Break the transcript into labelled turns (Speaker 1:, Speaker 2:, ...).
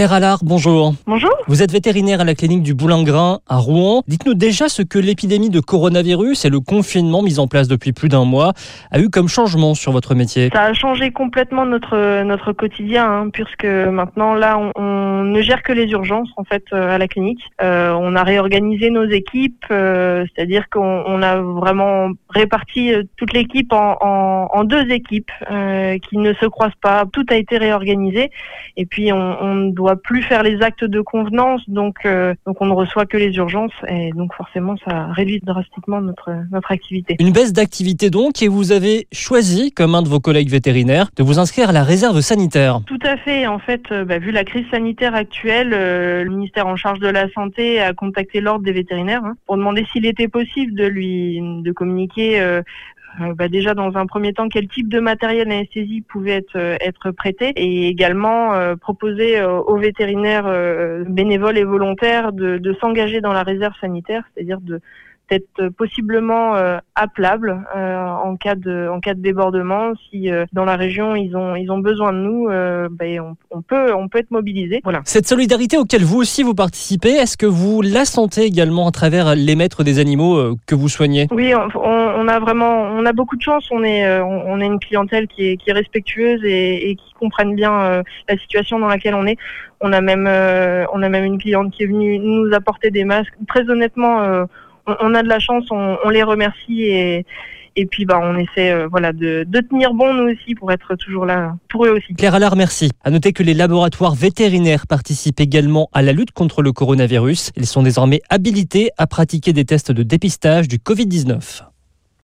Speaker 1: Claire Allard, bonjour.
Speaker 2: Bonjour.
Speaker 1: Vous êtes vétérinaire à la clinique du Boulingrin à Rouen. Dites-nous déjà ce que l'épidémie de coronavirus et le confinement mis en place depuis plus d'un mois a eu comme changement sur votre métier.
Speaker 2: Ça a changé complètement notre notre quotidien, hein, puisque maintenant là, on, on, ne gère que les urgences en fait euh, à la clinique. Euh, on a réorganisé nos équipes, euh, c'est-à-dire qu'on on a vraiment réparti euh, toute l'équipe en, en, en, deux équipes euh, qui ne se croisent pas. Tout a été réorganisé et puis on, on ne doit plus faire les actes de convenance, donc euh, donc on ne reçoit que les urgences et donc forcément ça réduit drastiquement notre notre activité.
Speaker 1: Une baisse d'activité donc et vous avez choisi, comme un de vos collègues vétérinaires, de vous inscrire à la réserve sanitaire.
Speaker 2: Tout à fait. En fait, euh, bah, vu la crise sanitaire actuelle, euh, le ministère en charge de la santé a contacté l'ordre des vétérinaires hein, pour demander s'il était possible de lui de communiquer euh, euh, bah déjà dans un premier temps quel type de matériel d'anesthésie pouvait être, euh, être prêté et également proposer aux vétérinaires bénévoles et volontaires de s'engager dans la réserve sanitaire, c'est-à-dire de d'être possiblement euh, appelable euh, en cas de en cas de débordement. Si euh, dans la région ils ont ils ont besoin de nous ben, on, on, peut on peut être mobilisé. Voilà.
Speaker 1: Cette solidarité auquel vous aussi vous participez est-ce que vous la sentez également à travers les maîtres des animaux que vous soignez?
Speaker 2: Oui on, on, a vraiment on a beaucoup de chance. On est on, on est une clientèle qui est qui est respectueuse et, et qui comprennent bien la situation dans laquelle on est. On a même on a même une cliente qui est venue nous apporter des masques. Très honnêtement on, a de la chance, on, les remercie et, puis bah on essaie euh, voilà de, de, tenir bon nous aussi pour être toujours là pour eux aussi.
Speaker 1: Claire Allard, merci. À noter que les laboratoires vétérinaires participent également à la lutte contre le coronavirus. Ils sont désormais habilités à pratiquer des tests de dépistage du Covid-19.